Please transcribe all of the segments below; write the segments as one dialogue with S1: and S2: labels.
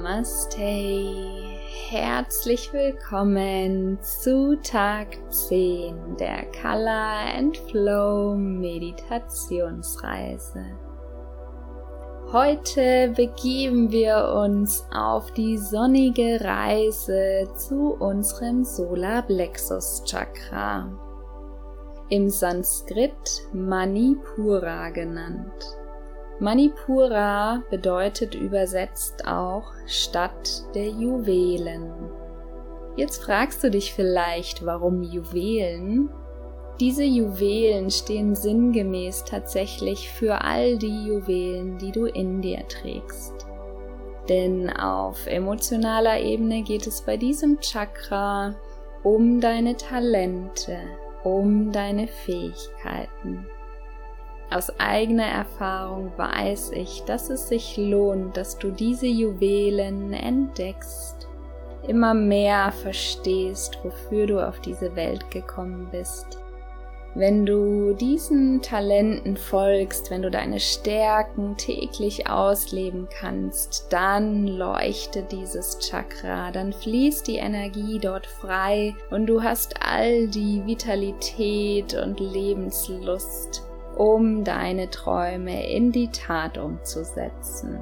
S1: Namaste. Herzlich willkommen zu Tag 10 der Color and Flow Meditationsreise. Heute begeben wir uns auf die sonnige Reise zu unserem Solarplexus Chakra, im Sanskrit Manipura genannt. Manipura bedeutet übersetzt auch Stadt der Juwelen. Jetzt fragst du dich vielleicht, warum Juwelen? Diese Juwelen stehen sinngemäß tatsächlich für all die Juwelen, die du in dir trägst. Denn auf emotionaler Ebene geht es bei diesem Chakra um deine Talente, um deine Fähigkeiten. Aus eigener Erfahrung weiß ich, dass es sich lohnt, dass du diese Juwelen entdeckst, immer mehr verstehst, wofür du auf diese Welt gekommen bist. Wenn du diesen Talenten folgst, wenn du deine Stärken täglich ausleben kannst, dann leuchtet dieses Chakra, dann fließt die Energie dort frei und du hast all die Vitalität und Lebenslust, um deine Träume in die Tat umzusetzen.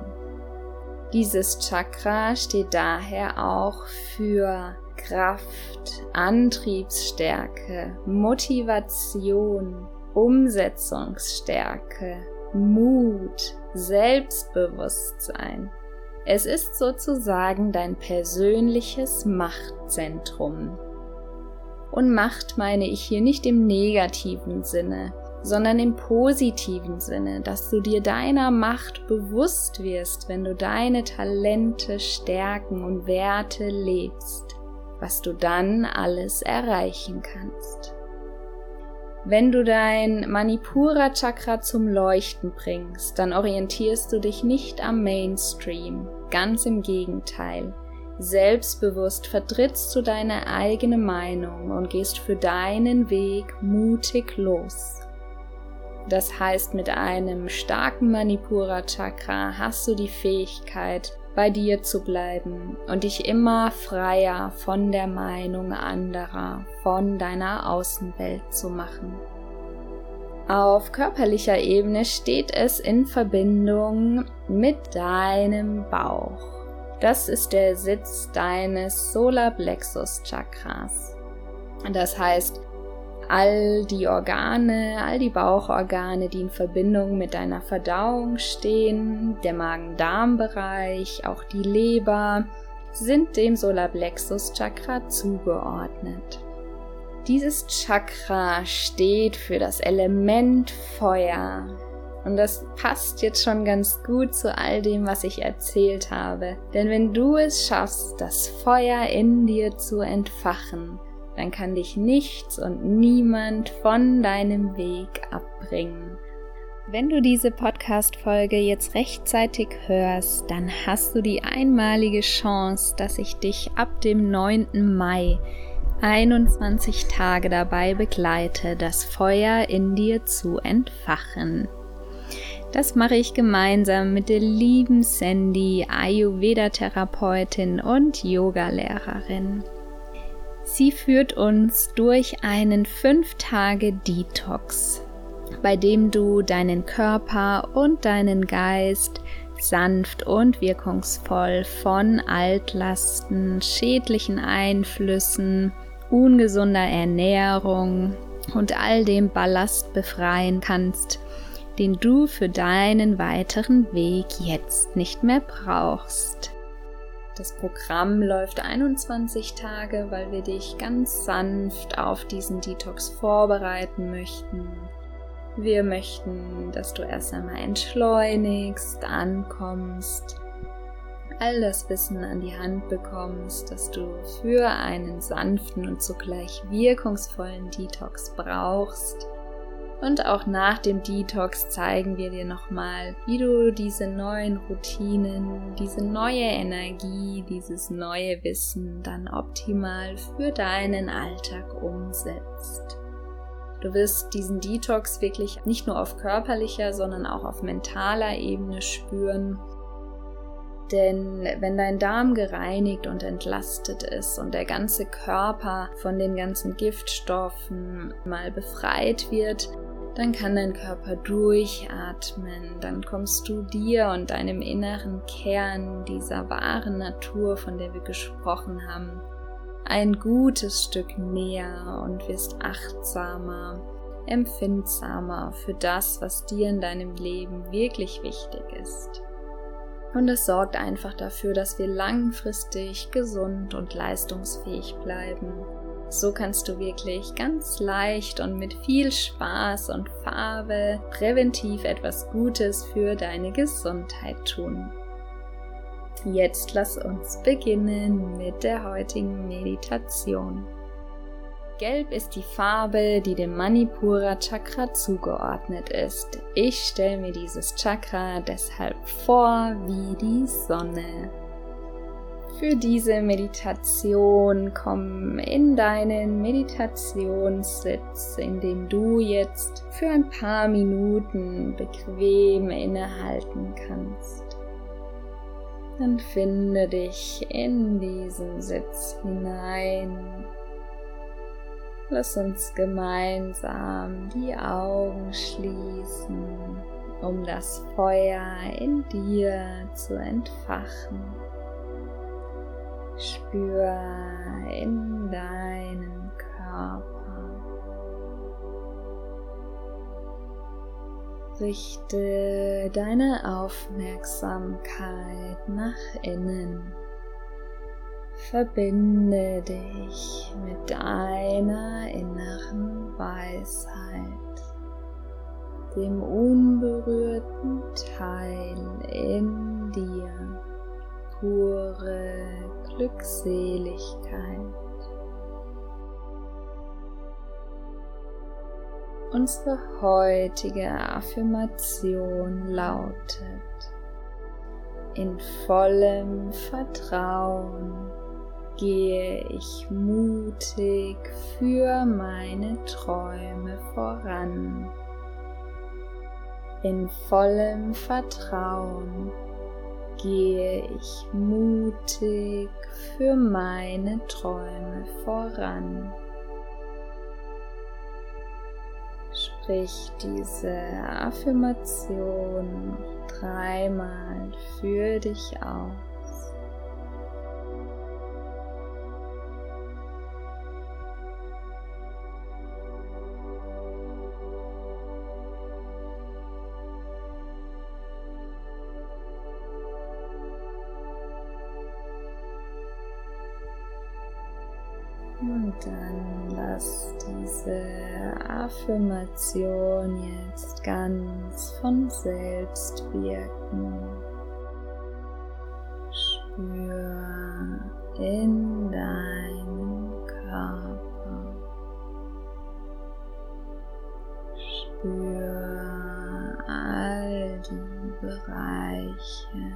S1: Dieses Chakra steht daher auch für Kraft, Antriebsstärke, Motivation, Umsetzungsstärke, Mut, Selbstbewusstsein. Es ist sozusagen dein persönliches Machtzentrum. Und Macht meine ich hier nicht im negativen Sinne, sondern im positiven Sinne, dass du dir deiner Macht bewusst wirst, wenn du deine Talente, Stärken und Werte lebst, was du dann alles erreichen kannst. Wenn du dein Manipura Chakra zum Leuchten bringst, dann orientierst du dich nicht am Mainstream, ganz im Gegenteil. Selbstbewusst vertrittst du deine eigene Meinung und gehst für deinen Weg mutig los. Das heißt, mit einem starken Manipura Chakra hast du die Fähigkeit, bei dir zu bleiben und dich immer freier von der Meinung anderer, von deiner Außenwelt zu machen. Auf körperlicher Ebene steht es in Verbindung mit deinem Bauch. Das ist der Sitz deines Solarplexus Chakras. Das heißt, all die Organe, all die Bauchorgane, die in Verbindung mit deiner Verdauung stehen, der Magen-Darm-Bereich, auch die Leber, sind dem Solarplexus Chakra zugeordnet. Dieses Chakra steht für das Element Feuer. Und das passt jetzt schon ganz gut zu all dem, was ich erzählt habe. Denn wenn du es schaffst, das Feuer in dir zu entfachen, dann kann dich nichts und niemand von deinem Weg abbringen. Wenn du diese Podcast-Folge jetzt rechtzeitig hörst, dann hast du die einmalige Chance, dass ich dich ab dem 9. Mai 21 Tage dabei begleite, das Feuer in dir zu entfachen. Das mache ich gemeinsam mit der lieben Sandy, Ayurveda-Therapeutin und Yogalehrerin. Sie führt uns durch einen 5-Tage-Detox, bei dem du deinen Körper und deinen Geist sanft und wirkungsvoll von Altlasten, schädlichen Einflüssen, ungesunder Ernährung und all dem Ballast befreien kannst, den du für deinen weiteren Weg jetzt nicht mehr brauchst. Das Programm läuft 21 Tage, weil wir dich ganz sanft auf diesen Detox vorbereiten möchten. Wir möchten, dass du erst einmal entschleunigst, ankommst, all das Wissen an die Hand bekommst, das du für einen sanften und zugleich wirkungsvollen Detox brauchst und auch nach dem Detox zeigen wir dir nochmal, wie du diese neuen Routinen, diese neue Energie, dieses neue Wissen dann optimal für deinen Alltag umsetzt. Du wirst diesen Detox wirklich nicht nur auf körperlicher, sondern auch auf mentaler Ebene spüren. Denn wenn dein Darm gereinigt und entlastet ist und der ganze Körper von den ganzen Giftstoffen mal befreit wird, dann kann dein Körper durchatmen, dann kommst du dir und deinem inneren Kern dieser wahren Natur, von der wir gesprochen haben, ein gutes Stück näher und wirst achtsamer, empfindsamer für das, was dir in deinem Leben wirklich wichtig ist. Und es sorgt einfach dafür, dass wir langfristig gesund und leistungsfähig bleiben so kannst du wirklich ganz leicht und mit viel Spaß und Farbe präventiv etwas Gutes für deine Gesundheit tun. Jetzt lass uns beginnen mit der heutigen Meditation. Gelb ist die Farbe, die dem Manipura Chakra zugeordnet ist. Ich stelle mir dieses Chakra deshalb vor wie die Sonne. Für diese Meditation komm in deinen Meditationssitz, in dem du jetzt für ein paar Minuten bequem innehalten kannst. Dann finde dich in diesen Sitz hinein. Lass uns gemeinsam die Augen schließen, um das Feuer in dir zu entfachen. Spür in deinen Körper. Richte deine Aufmerksamkeit nach innen. Verbinde dich mit deiner inneren Weisheit, dem unberührten Teil in dir pure Glückseligkeit. Unsere heutige Affirmation lautet, in vollem Vertrauen gehe ich mutig für meine Träume voran. In vollem Vertrauen gehe ich mutig für meine Träume voran. Sprich diese Affirmation dreimal für dich aus. Affirmation jetzt ganz von selbst wirken. Spür in deinen Körper. Spür all die Bereiche,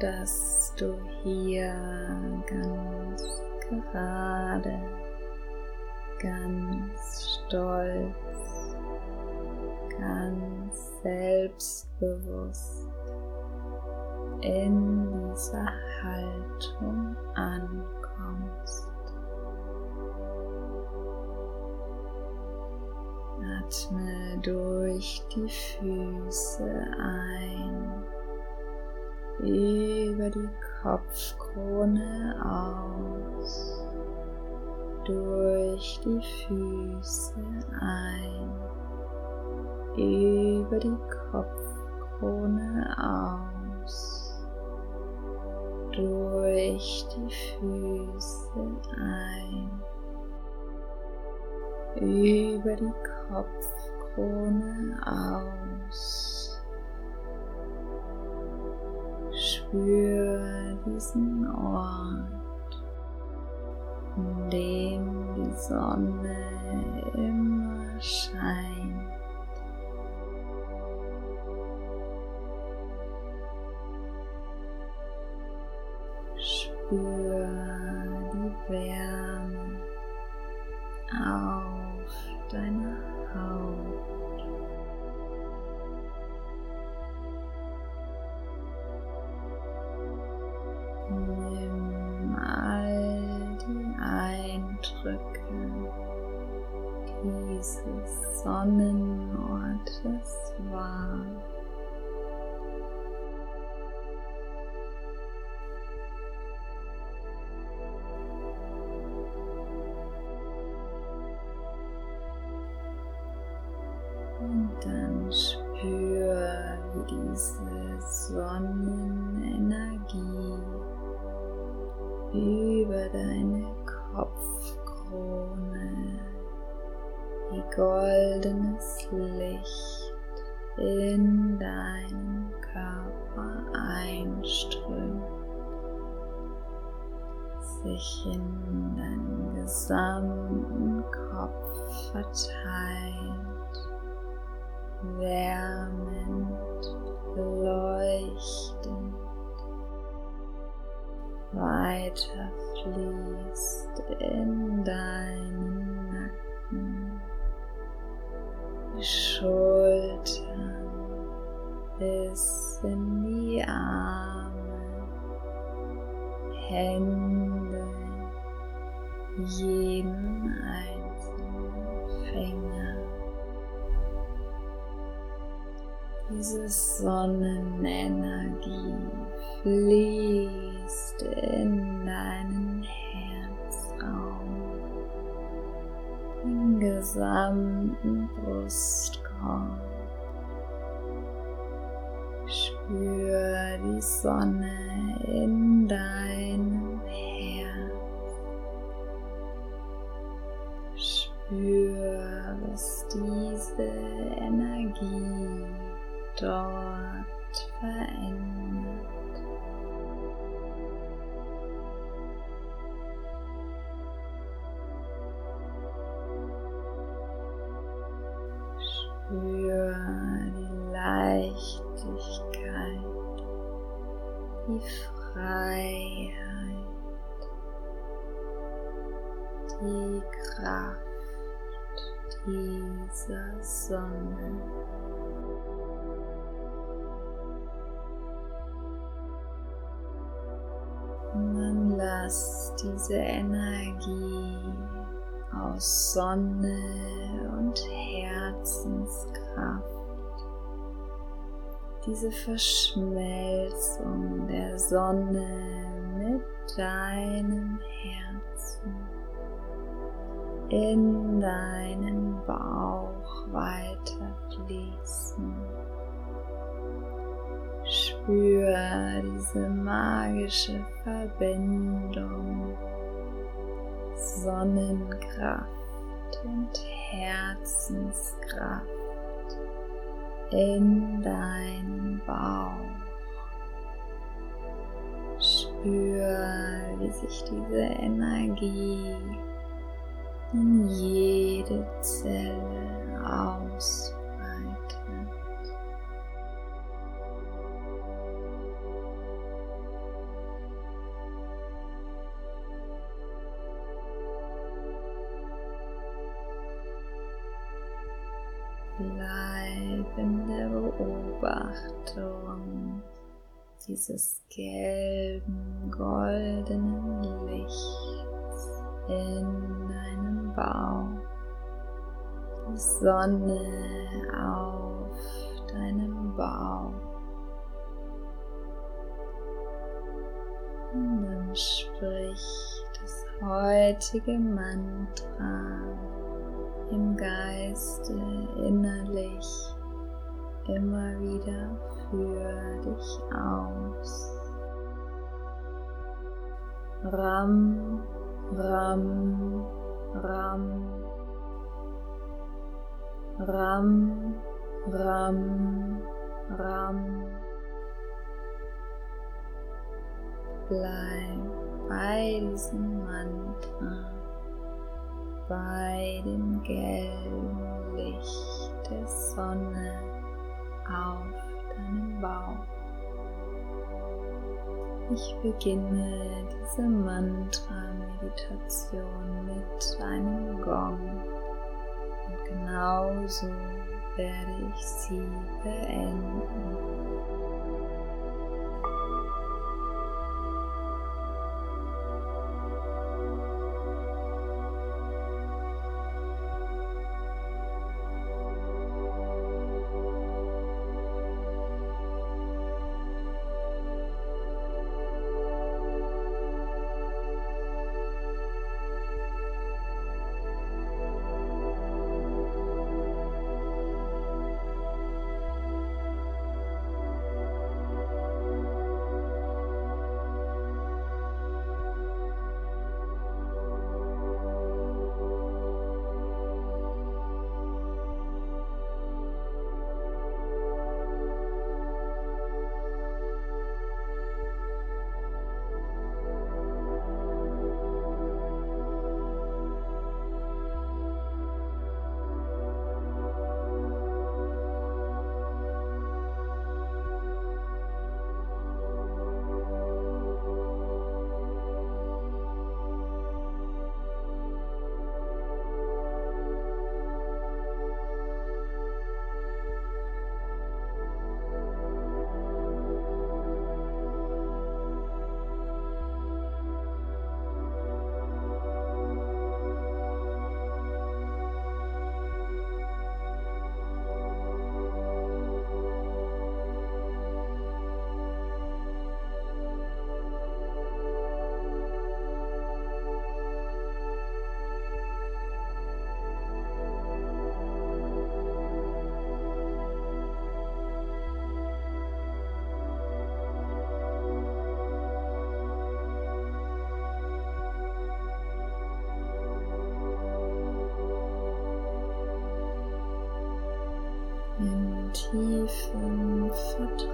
S1: sodass du hier ganz gerade, ganz stolz, ganz selbstbewusst in dieser Haltung ankommst. Atme durch die Füße ein, über die Kopfkrone aus, durch die Füße ein, über die Kopfkrone aus, durch die Füße ein. Über die Kopfkrone aus. Spür diesen Ort, in dem die Sonne immer scheint. Eindrücke dieses Sonnenortes wahr. Einströmt, sich in deinen gesamten Kopf verteilt, wärmend leuchtend. Weiter fließt in deinen Nacken, die Schultern bis in die Arme, Hände, jeden einzelnen Finger. Diese Sonnenenergie fließt in deinen Herzraum, den gesamten Brustkorb. Spür die Sonne in deinem Herz. Spür, was diese Energie dort verändert. Die Freiheit, die Kraft dieser Sonne. Und dann lass diese Energie aus Sonne und Herzenskraft, diese Verschmelzung der Sonne mit deinem Herzen in deinen Bauch weiter fließen. Spür diese magische Verbindung, Sonnenkraft und Herzenskraft in deinem Bauch. Spür, wie sich diese Energie in jede Zelle ausbreitet. Bleib in der Beobachtung. Dieses gelben, goldenen Lichts in deinem Bauch, die Sonne auf deinem Bauch. Und dann sprich das heutige Mantra im Geiste innerlich immer wieder für dich aus. Ram, Ram, Ram, Ram, Ram, Ram. Bleib bei diesem Mantra, bei dem gelben Licht der Sonne auf deinem Bauch. Ich beginne diese Mantra-Meditation mit einem Gong und genauso werde ich sie beenden.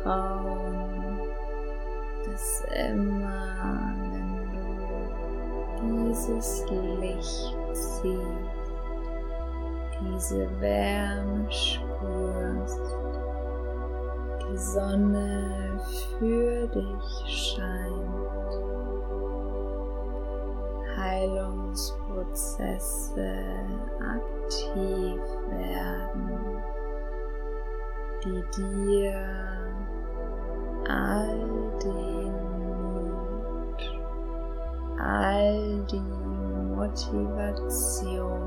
S1: Vertrauen, dass immer, wenn du dieses Licht siehst, diese Wärme spürst, die Sonne für dich scheint, Heilungsprozesse aktiv werden die dir all den Mut, all die Motivation,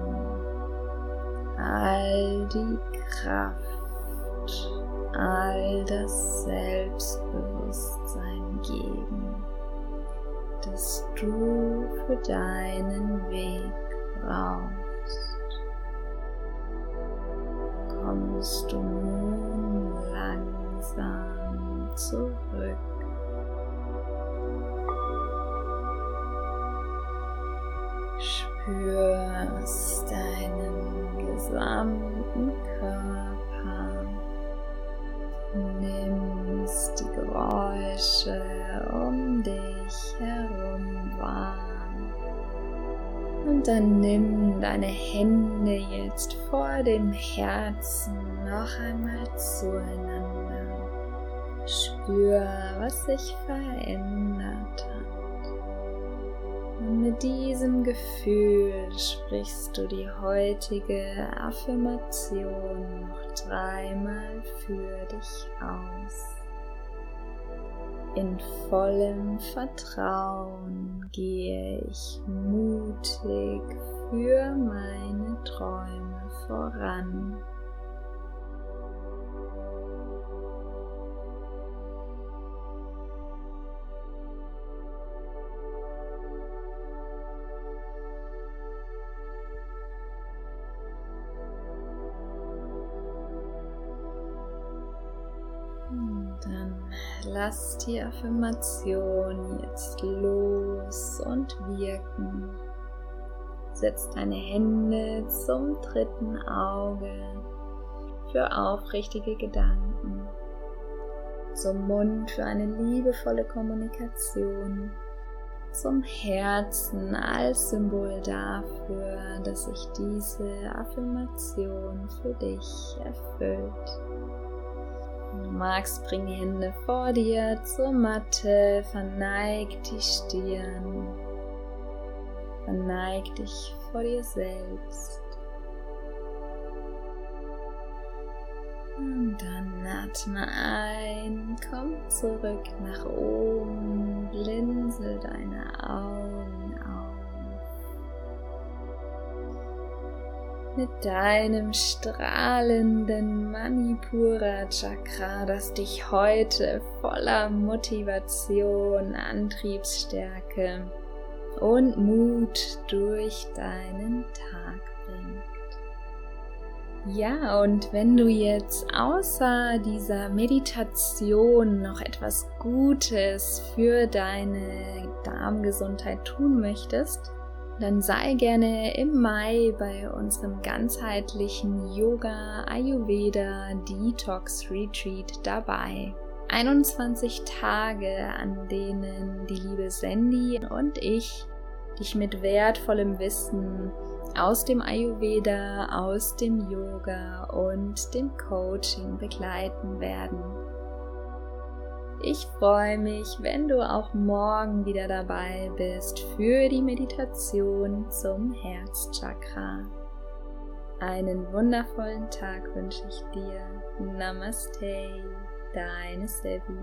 S1: all die Kraft, all das Selbstbewusstsein geben, das du für deinen Weg brauchst. Zurück. Spürst deinen gesamten Körper, nimmst die Geräusche um dich herum wahr. Und dann nimm deine Hände jetzt vor dem Herzen noch einmal zueinander. Spür, was sich verändert hat. Und mit diesem Gefühl sprichst du die heutige Affirmation noch dreimal für dich aus. In vollem Vertrauen gehe ich mutig für meine Träume voran. Lass die Affirmation jetzt los und wirken. Setz deine Hände zum dritten Auge für aufrichtige Gedanken, zum Mund für eine liebevolle Kommunikation, zum Herzen als Symbol dafür, dass sich diese Affirmation für dich erfüllt. Wenn du magst, bring die Hände vor dir zur Matte, verneig die Stirn, verneig dich vor dir selbst. Und dann atme ein, komm zurück nach oben, mit deinem strahlenden Manipura Chakra, das dich heute voller Motivation, Antriebsstärke und Mut durch deinen Tag bringt. Ja, und wenn du jetzt außer dieser Meditation noch etwas Gutes für deine Darmgesundheit tun möchtest, dann sei gerne im Mai bei unserem ganzheitlichen Yoga Ayurveda Detox Retreat dabei. 21 Tage, an denen die liebe Sandy und ich dich mit wertvollem Wissen aus dem Ayurveda, aus dem Yoga und dem Coaching begleiten werden. Ich freue mich, wenn du auch morgen wieder dabei bist für die Meditation zum Herzchakra. Einen wundervollen Tag wünsche ich dir. Namaste, deine Sevi.